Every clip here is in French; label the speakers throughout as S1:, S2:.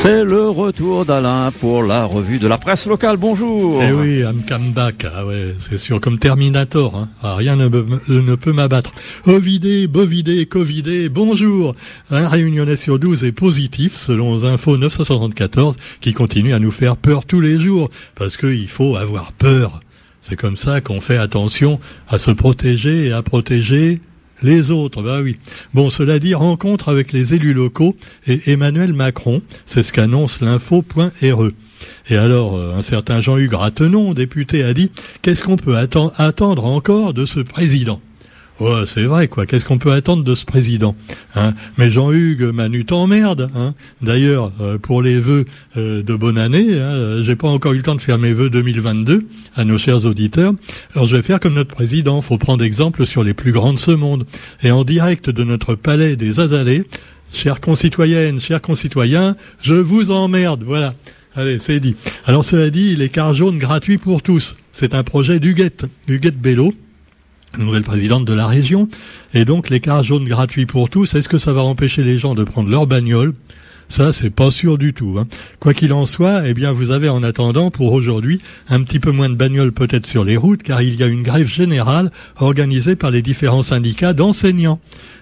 S1: C'est le retour d'Alain pour la revue de la presse locale. Bonjour.
S2: Eh oui, I'm come back. Ah ouais, c'est sûr, comme Terminator. Hein. Ah, rien ne, peut m'abattre. Ovidé, bovidé, covidé, bonjour. Un réunionnais sur 12 est positif, selon Info 974, qui continue à nous faire peur tous les jours. Parce qu'il faut avoir peur. C'est comme ça qu'on fait attention à se protéger et à protéger les autres, bah oui. Bon, cela dit, rencontre avec les élus locaux et Emmanuel Macron, c'est ce qu'annonce l'info.re. Et alors, euh, un certain Jean-Hugues Ratenon, député, a dit, qu'est-ce qu'on peut attendre encore de ce président? Ouais, c'est vrai, quoi. Qu'est-ce qu'on peut attendre de ce président hein? Mais Jean-Hugues Manu t'emmerde. Hein D'ailleurs, euh, pour les vœux euh, de bonne année, hein, j'ai pas encore eu le temps de faire mes vœux 2022 à nos chers auditeurs. Alors je vais faire comme notre président. Faut prendre exemple sur les plus grands de ce monde. Et en direct de notre palais des Azalées, chères concitoyennes, chers concitoyens, je vous emmerde. Voilà. Allez, c'est dit. Alors cela dit, les cars jaunes gratuits pour tous. C'est un projet d'Huguette, Huguette Bello nouvelle présidente de la région. Et donc les cars jaunes gratuits pour tous, est-ce que ça va empêcher les gens de prendre leur bagnole? Ça, c'est pas sûr du tout. Hein. Quoi qu'il en soit, eh bien, vous avez en attendant pour aujourd'hui un petit peu moins de bagnoles peut-être sur les routes, car il y a une grève générale organisée par les différents syndicats d'enseignants.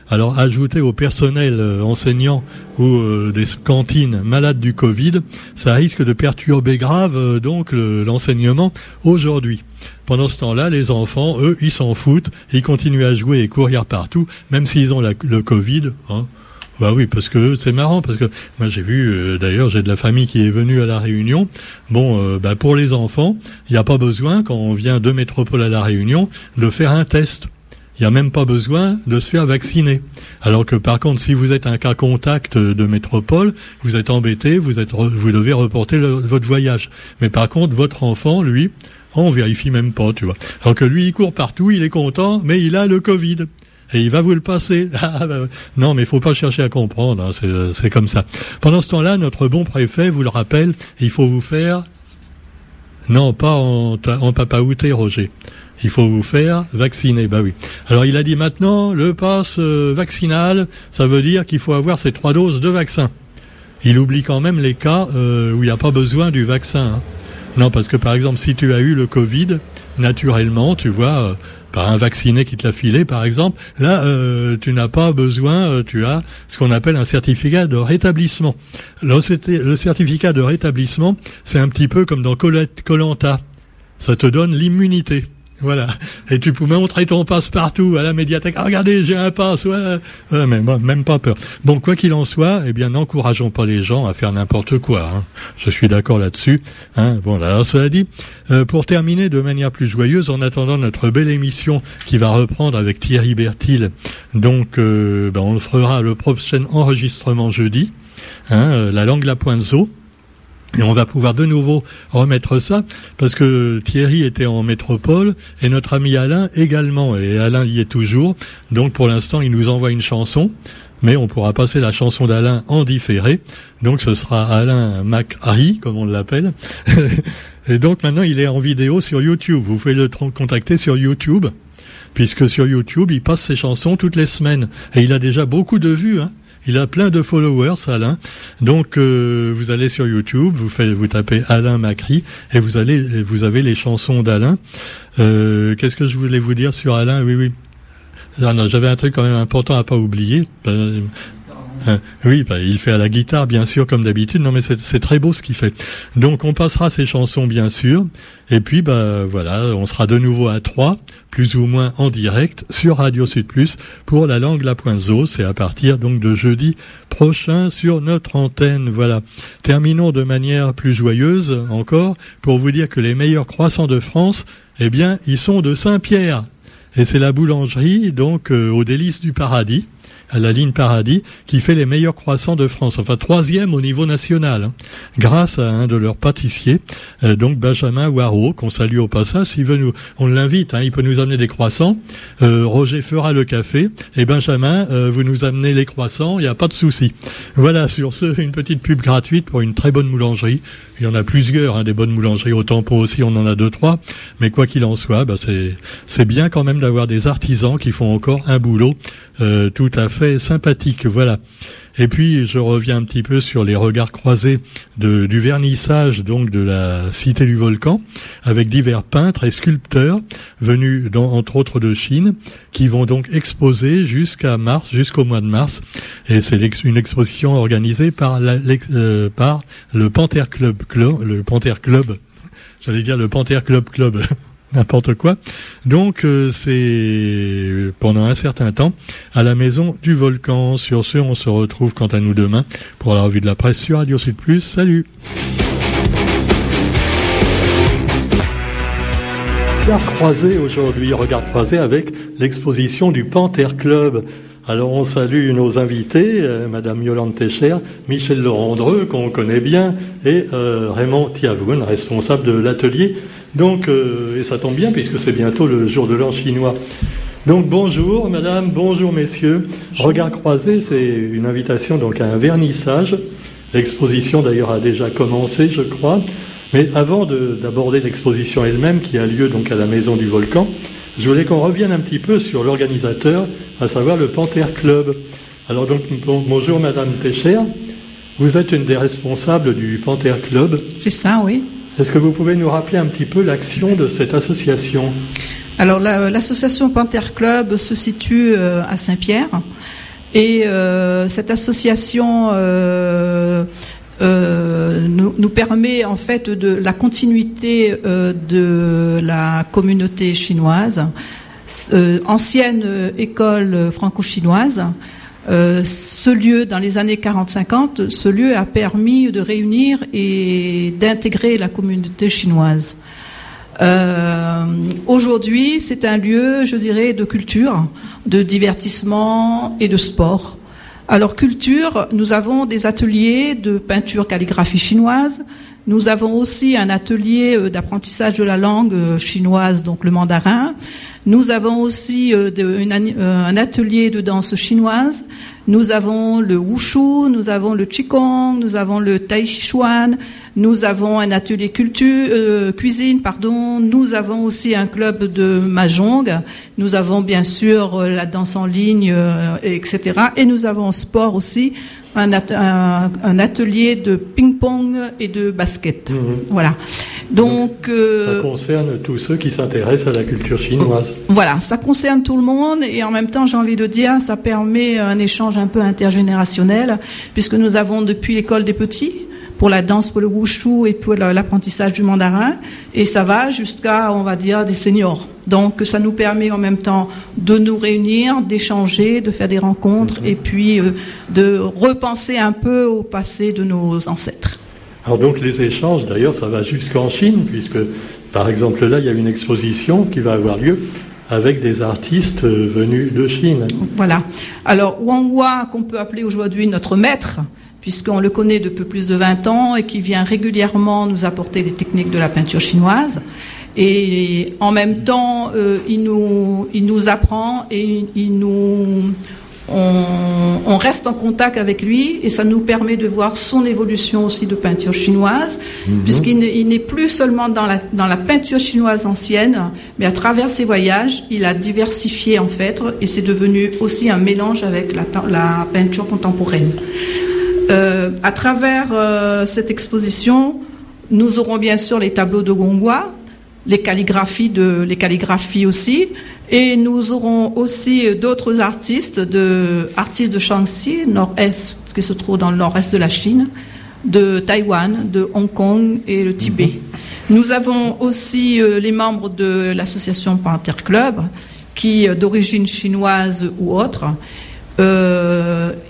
S2: Alors ajouter au personnel euh, enseignant ou euh, des cantines malades du Covid, ça risque de perturber grave euh, donc l'enseignement aujourd'hui. Pendant ce temps-là, les enfants, eux, ils s'en foutent, ils continuent à jouer et courir partout, même s'ils ont le Covid. Hein. Bah oui, parce que c'est marrant, parce que moi j'ai vu, d'ailleurs j'ai de la famille qui est venue à la Réunion. Bon, bah pour les enfants, il n'y a pas besoin, quand on vient de métropole à la Réunion, de faire un test il n'y a même pas besoin de se faire vacciner. Alors que par contre, si vous êtes un cas contact de métropole, vous êtes embêté, vous, êtes, vous devez reporter votre voyage. Mais par contre, votre enfant, lui, on vérifie même pas, tu vois. Alors que lui, il court partout, il est content, mais il a le Covid. Et il va vous le passer. Ah, bah, non, mais il faut pas chercher à comprendre, hein, c'est comme ça. Pendant ce temps-là, notre bon préfet vous le rappelle, il faut vous faire... Non, pas en, en papaouté, Roger il faut vous faire vacciner. Bah oui. Alors il a dit maintenant le passe euh, vaccinal, ça veut dire qu'il faut avoir ces trois doses de vaccin. Il oublie quand même les cas euh, où il n'y a pas besoin du vaccin. Hein. Non, parce que par exemple, si tu as eu le Covid, naturellement, tu vois, euh, par un vacciné qui te l'a filé, par exemple, là, tu n'as pas besoin, tu as ce qu'on appelle un certificat de rétablissement. le certificat de rétablissement, c'est un petit peu comme dans Colanta. Ça te donne l'immunité. Voilà. Et tu peux montrer ton passe partout à la médiathèque. Ah, regardez, j'ai un passe. Ouais. mais même pas peur. Bon, quoi qu'il en soit, eh bien, n'encourageons pas les gens à faire n'importe quoi. Hein. Je suis d'accord là-dessus. Hein. Bon, alors cela dit, euh, pour terminer de manière plus joyeuse, en attendant notre belle émission qui va reprendre avec Thierry Bertil, donc euh, ben, on le fera le prochain enregistrement jeudi. Hein, euh, la langue la pointe zo. Et on va pouvoir de nouveau remettre ça, parce que Thierry était en métropole, et notre ami Alain également, et Alain y est toujours. Donc pour l'instant, il nous envoie une chanson, mais on pourra passer la chanson d'Alain en différé. Donc ce sera Alain McHarry, comme on l'appelle. et donc maintenant, il est en vidéo sur YouTube. Vous pouvez le contacter sur YouTube, puisque sur YouTube, il passe ses chansons toutes les semaines. Et il a déjà beaucoup de vues, hein. Il a plein de followers, Alain. Donc, euh, vous allez sur YouTube, vous faites, vous tapez Alain Macri et vous allez, vous avez les chansons d'Alain. Euh, qu'est-ce que je voulais vous dire sur Alain? Oui, oui. Non, j'avais un truc quand même important à pas oublier. Euh, oui, bah, il fait à la guitare, bien sûr, comme d'habitude. Non, mais c'est très beau ce qu'il fait. Donc, on passera ses chansons, bien sûr. Et puis, bah, voilà, on sera de nouveau à trois, plus ou moins en direct, sur Radio Sud Plus, pour la langue La Pointe C'est à partir, donc, de jeudi prochain sur notre antenne. Voilà. Terminons de manière plus joyeuse, encore, pour vous dire que les meilleurs croissants de France, eh bien, ils sont de Saint-Pierre. Et c'est la boulangerie, donc, euh, au délice du paradis à la ligne Paradis, qui fait les meilleurs croissants de France, enfin troisième au niveau national, hein, grâce à un de leurs pâtissiers, euh, donc Benjamin Waro, qu'on salue au passage. Veut nous, on l'invite, hein, il peut nous amener des croissants. Euh, Roger fera le café et Benjamin, euh, vous nous amenez les croissants, il n'y a pas de souci. Voilà, sur ce, une petite pub gratuite pour une très bonne boulangerie. Il y en a plusieurs, hein, des bonnes boulangeries au Tempo aussi, on en a deux trois. Mais quoi qu'il en soit, bah, c'est bien quand même d'avoir des artisans qui font encore un boulot tout à fait sympathique. Voilà. Et puis je reviens un petit peu sur les regards croisés du vernissage donc de la cité du volcan, avec divers peintres et sculpteurs venus entre autres de Chine, qui vont donc exposer jusqu'à mars, jusqu'au mois de mars. Et c'est une exposition organisée par, la, euh, par le Panther Club, Club le Panther Club, j'allais dire le Panther Club Club n'importe quoi. Donc euh, c'est pendant un certain temps à la maison du volcan. Sur ce, on se retrouve quant à nous demain pour la revue de la presse sur Radio Sud Plus. Salut Regard croisé aujourd'hui, regard croisé avec l'exposition du Panther Club. Alors on salue nos invités, euh, Madame Yolande Técher, Michel Laurent-Dreux, qu'on connaît bien, et euh, Raymond Tiavoun, responsable de l'atelier donc, euh, et ça tombe bien puisque c'est bientôt le jour de l'an chinois. Donc bonjour madame, bonjour messieurs. Regard croisé, c'est une invitation donc à un vernissage. L'exposition d'ailleurs a déjà commencé, je crois. Mais avant d'aborder l'exposition elle-même qui a lieu donc à la Maison du Volcan, je voulais qu'on revienne un petit peu sur l'organisateur, à savoir le Panther Club. Alors donc bonjour madame Técher. Vous êtes une des responsables du Panther Club.
S3: C'est ça, oui.
S2: Est-ce que vous pouvez nous rappeler un petit peu l'action de cette association
S3: Alors l'association Panther Club se situe euh, à Saint-Pierre et euh, cette association euh, nous, permet en fait de la continuité de la communauté chinoise, ancienne école franco-chinoise euh, ce lieu, dans les années 40-50, ce lieu a permis de réunir et d'intégrer la communauté chinoise. Euh, Aujourd'hui, c'est un lieu, je dirais, de culture, de divertissement et de sport. Alors culture, nous avons des ateliers de peinture calligraphie chinoise. Nous avons aussi un atelier euh, d'apprentissage de la langue euh, chinoise, donc le mandarin. Nous avons aussi euh, euh, un atelier de danse chinoise. Nous avons le wushu, nous avons le qigong, nous avons le tai chi chuan, nous avons un atelier culture, euh, cuisine, pardon. Nous avons aussi un club de mahjong. Nous avons bien sûr la danse en ligne, etc. Et nous avons sport aussi un, atelier de ping-pong et de basket. Mhm. Voilà.
S2: Donc, euh, ça concerne tous ceux qui s'intéressent à la culture chinoise.
S3: Voilà, ça concerne tout le monde et en même temps, j'ai envie de dire, ça permet un échange un peu intergénérationnel puisque nous avons depuis l'école des petits pour la danse, pour le wushu et pour l'apprentissage du mandarin. Et ça va jusqu'à, on va dire, des seniors. Donc ça nous permet en même temps de nous réunir, d'échanger, de faire des rencontres mhm. et puis euh, de repenser un peu au passé de nos ancêtres.
S2: Alors donc les échanges, d'ailleurs, ça va jusqu'en Chine, puisque par exemple là, il y a une exposition qui va avoir lieu avec des artistes euh, venus de Chine.
S3: Voilà. Alors Wang Hua, qu'on peut appeler aujourd'hui notre maître, puisqu'on le connaît depuis plus de 20 ans et qui vient régulièrement nous apporter les techniques de la peinture chinoise. Et en même temps, euh, il, nous, il nous apprend et il nous, on, reste en contact avec lui et ça nous permet de voir son évolution aussi de peinture chinoise, mhm. puisqu'il n'est plus seulement dans la, dans la peinture chinoise ancienne, mais à travers ses voyages, il a diversifié en fait et c'est devenu aussi un mélange avec la, la peinture contemporaine. Euh, à travers euh, cette exposition, nous aurons bien sûr les tableaux de Gongwa, les calligraphies de les calligraphies aussi, et nous aurons aussi d'autres artistes de artistes de Shaanxi, nord-est, qui se trouve dans le nord-est de la Chine, de Taïwan, de Hong Kong et le Tibet. Mhm. Nous avons aussi euh, les membres de l'association Panther Club, qui d'origine chinoise ou autre, euh,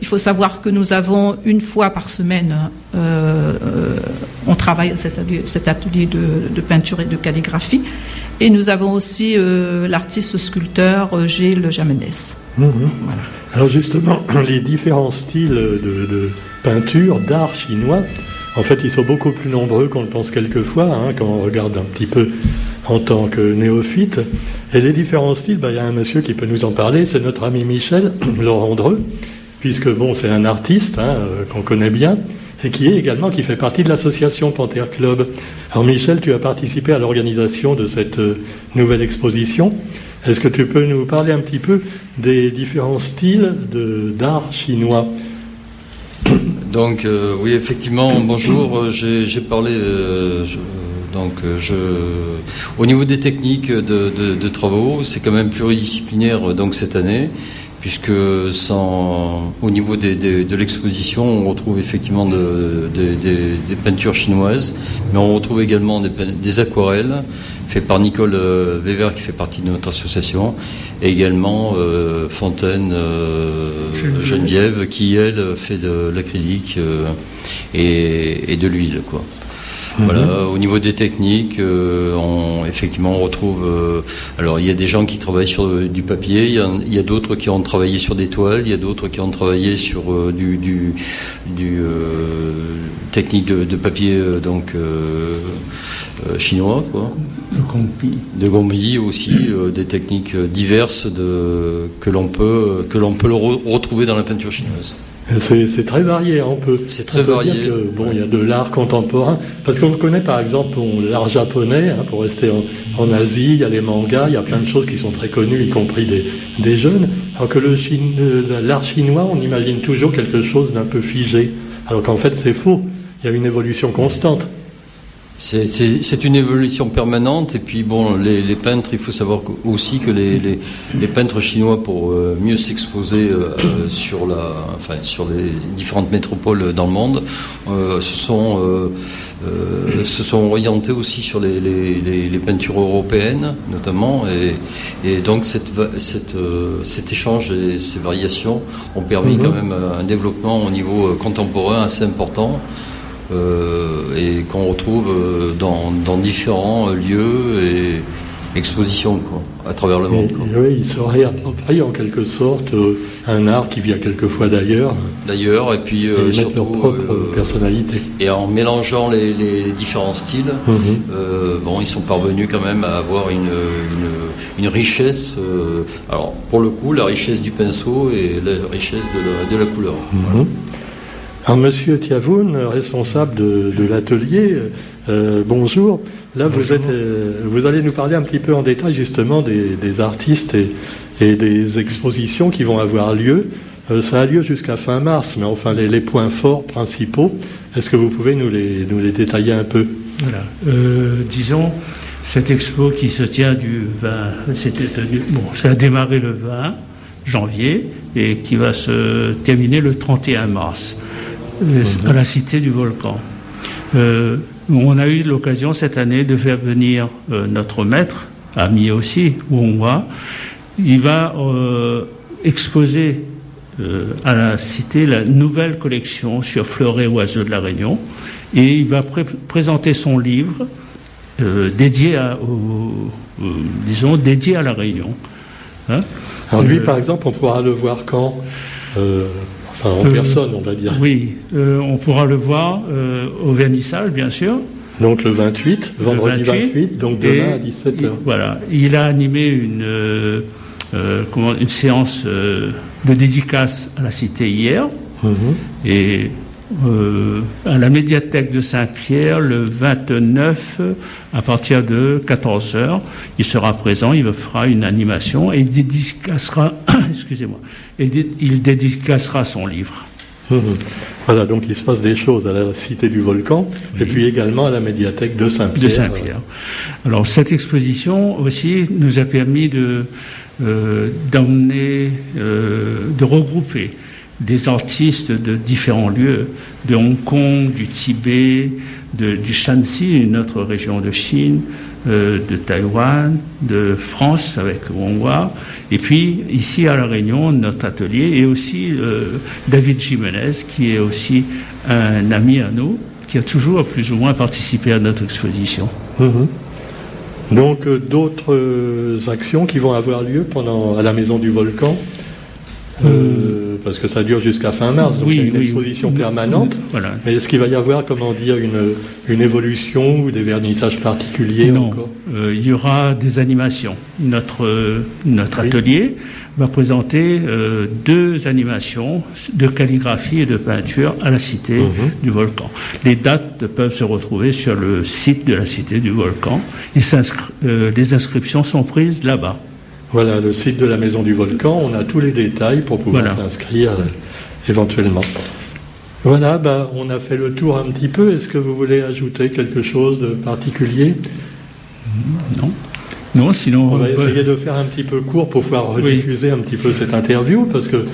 S3: il faut savoir que nous avons une fois par semaine, euh, euh, on travaille à cet atelier, cet atelier de, peinture et de calligraphie. Et nous avons aussi l'artiste sculpteur Gilles Jamenès.
S2: Mhm. Alors justement, les différents styles de, peinture, d'art chinois, en fait, ils sont beaucoup plus nombreux qu'on le pense quelquefois, hein, quand on regarde un petit peu en tant que néophyte. Et les différents styles, bah, il y a un monsieur qui peut nous en parler, c'est notre ami Michel Laurent Dreux, puisque bon, c'est un artiste hein, euh, qu'on connaît bien et qui est également qui fait partie de l'association Panther Club. Alors Michel, tu as participé à l'organisation de cette euh, nouvelle exposition. Est-ce que tu peux nous parler un petit peu des différents styles d'art chinois?
S4: Donc euh, oui, effectivement, bonjour. J'ai parlé donc je, au niveau des techniques de, travaux, c'est quand même pluridisciplinaire donc cette année, puisque sans, au niveau de l'exposition, on retrouve effectivement des peintures chinoises, mais on retrouve également des aquarelles fait par Nicole euh, Weber qui fait partie de notre association et également euh, Fontaine euh, Geneviève qui elle fait de l'acrylique et, de l'huile quoi. Voilà, mhm. au niveau des techniques, on, effectivement, on retrouve. alors, il y a des gens qui travaillent sur du papier, il y a, d'autres qui ont travaillé sur des toiles, il y a d'autres qui ont travaillé sur du, du, du technique de, de papier donc chinois, quoi. De Gombi. aussi, euh, des techniques euh, diverses de, que l'on peut, que l'on peut retrouver dans la peinture chinoise.
S2: C'est très varié, hein, on peut.
S4: C'est très varié.
S2: bon, il y a de l'art contemporain, parce qu'on connaît par exemple l'art japonais, hein, pour rester en, Asie, il y a les mangas, il y a plein de choses qui sont très connues, y compris des, des jeunes. Alors que l'art chinois, on imagine toujours quelque chose d'un peu figé, alors qu'en fait c'est faux. Il y a une évolution constante.
S4: C'est une évolution permanente et puis bon, les, peintres, il faut savoir aussi que les, peintres chinois, pour euh, mieux s'exposer euh, euh, sur la, enfin sur les différentes métropoles dans le monde, se sont se sont orientés aussi sur les, peintures européennes notamment et, donc cette, cet échange et ces variations ont permis mhm. quand même un développement au niveau contemporain assez important. Euh, et qu'on retrouve euh, dans, différents lieux et expositions à travers le monde.
S2: oui, il se réapproprie en quelque sorte euh, un art qui vient quelquefois d'ailleurs.
S4: D'ailleurs, et puis surtout
S2: leur propre personnalité.
S4: Et en mélangeant les, différents styles, mhm. bon, ils sont parvenus quand même à avoir une, une, richesse. alors, pour le coup, la richesse du pinceau et la richesse de la, couleur.
S2: Mhm. Alors, Monsieur Tiavoun, responsable de, l'atelier, euh, bonjour. Là, Vous, êtes, euh, vous allez nous parler un petit peu en détail justement des, artistes et, des expositions qui vont avoir lieu. Euh, ça a lieu jusqu'à fin mars, mais enfin les, points forts principaux, est-ce que vous pouvez nous les, nous les détailler un peu?
S5: Voilà. disons, cette expo qui se tient du 20, c'était bon, ça a démarré le 20 janvier et qui va se terminer le 31 mars à la cité du volcan. Euh, on a eu l'occasion cette année de faire venir euh, notre maître, ami aussi, voit. Il va euh, exposer à la cité la nouvelle collection sur fleurs et oiseaux de la Réunion et il va présenter son livre dédié à, disons, dédié à la Réunion.
S2: Hein. Alors lui, par exemple, on pourra le voir quand Enfin, en euh, personne, on va dire.
S5: Oui, euh, on pourra le voir euh, au vernissage, bien sûr.
S2: Donc le 28, vendredi 28, donc demain à 17h.
S5: Voilà, il a animé une, séance de dédicace à la cité hier. Mhm. Et euh, à la médiathèque de Saint-Pierre le 29 à partir de 14h. Il sera présent, il fera une animation et il dédicacera, excusez-moi, et il dédicacera son livre.
S2: Voilà, donc il se passe des choses à la Cité du Volcan et puis également à la médiathèque de Saint-Pierre.
S5: De Saint-Pierre. Alors cette exposition aussi nous a permis de euh, d'emmener, euh, de regrouper des artistes de différents lieux, de Hong Kong, du Tibet, du Shanxi, une autre région de Chine, euh, de Taïwan, de France avec Wonghua, et puis ici à La Réunion, notre atelier, et aussi euh, David Jimenez, qui est aussi un ami à nous, qui a toujours plus ou moins participé à notre exposition.
S2: Mhm. Donc euh, d'autres actions qui vont avoir lieu pendant à la Maison du Volcan? Euh, parce que ça dure jusqu'à fin mars, donc il y a une exposition permanente. Mais est-ce qu'il va y avoir, comment dire, une, une évolution ou des vernissages particuliers
S5: Non, euh, il y aura des animations. Notre, notre atelier va présenter euh, deux animations de calligraphie et de peinture à la Cité mhm. du Volcan. Les dates peuvent se retrouver sur le site de la Cité du Volcan. Et les inscriptions sont prises là-bas.
S2: Voilà, le site de la Maison du Volcan, on a tous les détails pour pouvoir s'inscrire euh, éventuellement. Voilà, bah, on a fait le tour un petit peu. Est-ce que vous voulez ajouter quelque chose de particulier?
S5: Non. Non, sinon.
S2: On va essayer de faire un petit peu court pour pouvoir rediffuser un petit peu cette interview parce que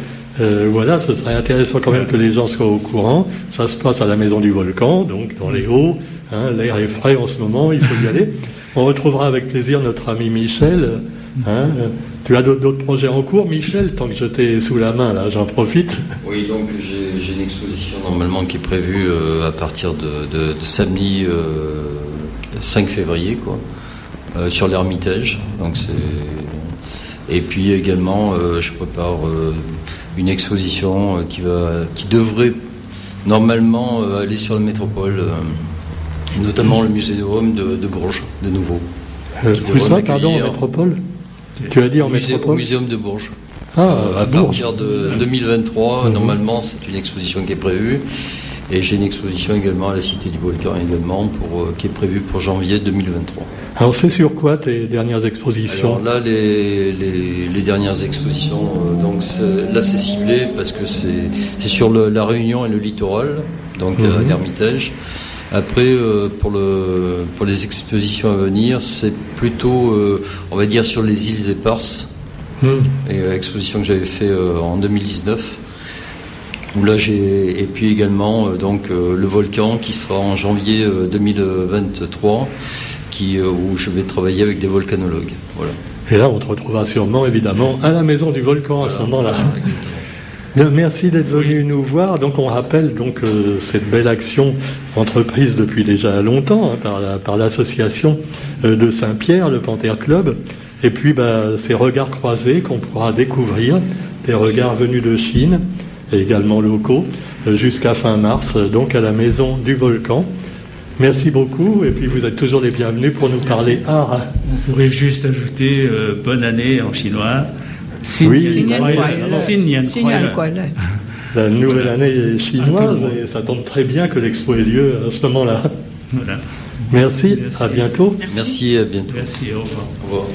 S2: euh, voilà, ce serait intéressant quand même que les gens soient au courant. Ça se passe à la maison du volcan, donc dans les hauts. hein, L'air est frais en ce moment, il faut y aller. On retrouvera avec plaisir notre ami Michel. Hein. Euh, tu as d'autres projets en cours, Michel, tant que je t'ai sous la main, là, j'en profite?
S4: Oui, donc j'ai une exposition normalement qui est prévue euh, à partir de, de- de samedi euh, 5 février, quoi, euh, sur l'Ermitage. Donc et puis également, je prépare une exposition qui va, qui devrait normalement aller sur la métropole, notamment le muséum de, de Bourges, de nouveau. Devrait
S2: ça, pardon, en métropole? Tu as dit en
S4: Au musée- au
S2: métropole
S4: muséum de Bourges.
S2: Ah,
S4: Euh,
S2: à Bourges.
S4: partir de 2023,
S2: Mhm.
S4: normalement, c'est une exposition qui est prévue. Et j'ai une exposition également à la Cité du Volcan également, pour, euh, qui est prévue pour janvier 2023.
S2: Alors, c'est sur quoi tes dernières expositions
S4: Alors là, les, les, les dernières expositions, euh, donc là c'est ciblé parce que c'est sur le- la Réunion et le littoral, donc
S2: Mhm.
S4: à l'Ermitage. Après, euh, pour, le, pour les expositions à venir, c'est plutôt, euh, on va dire, sur les îles éparses
S2: Hmm.
S4: et euh, exposition que j'avais fait en 2019. Où là j'ai et puis également donc le volcan qui sera en janvier euh, 2023, qui où je vais travailler avec des volcanologues. Voilà.
S2: Et là, on te retrouvera sûrement, évidemment, à la maison du volcan à ce moment-là.
S4: Voilà.
S2: Bien, Merci d'être venu nous voir. Donc, on rappelle donc euh, cette belle action entreprise depuis déjà longtemps hein, par la- par l'association euh, de Saint-Pierre, le Panthère Club. Et puis, bah, ces regards croisés qu'on pourra découvrir, des regards venus de Chine et également locaux, euh, jusqu'à fin mars, donc à la maison du volcan. Merci beaucoup. Et puis, vous êtes toujours les bienvenus pour nous parler art.
S5: On pourrait juste ajouter bonne année en chinois. Xin
S2: Oui.
S5: Yan
S3: Xin Yan
S5: Kuai
S3: Kuai
S5: Le.
S3: Le.
S5: Xin Yan
S3: Xin
S5: Kuai
S3: Yan
S5: Le.
S3: Kuai Le.
S2: La nouvelle année chinoise
S5: monde.
S2: et ça tombe très bien que l'expo ait lieu à ce moment-là.
S5: Voilà.
S2: Merci,
S5: Merci.
S2: à bientôt.
S4: Merci et à bientôt.
S5: Merci, au revoir.
S4: Au revoir.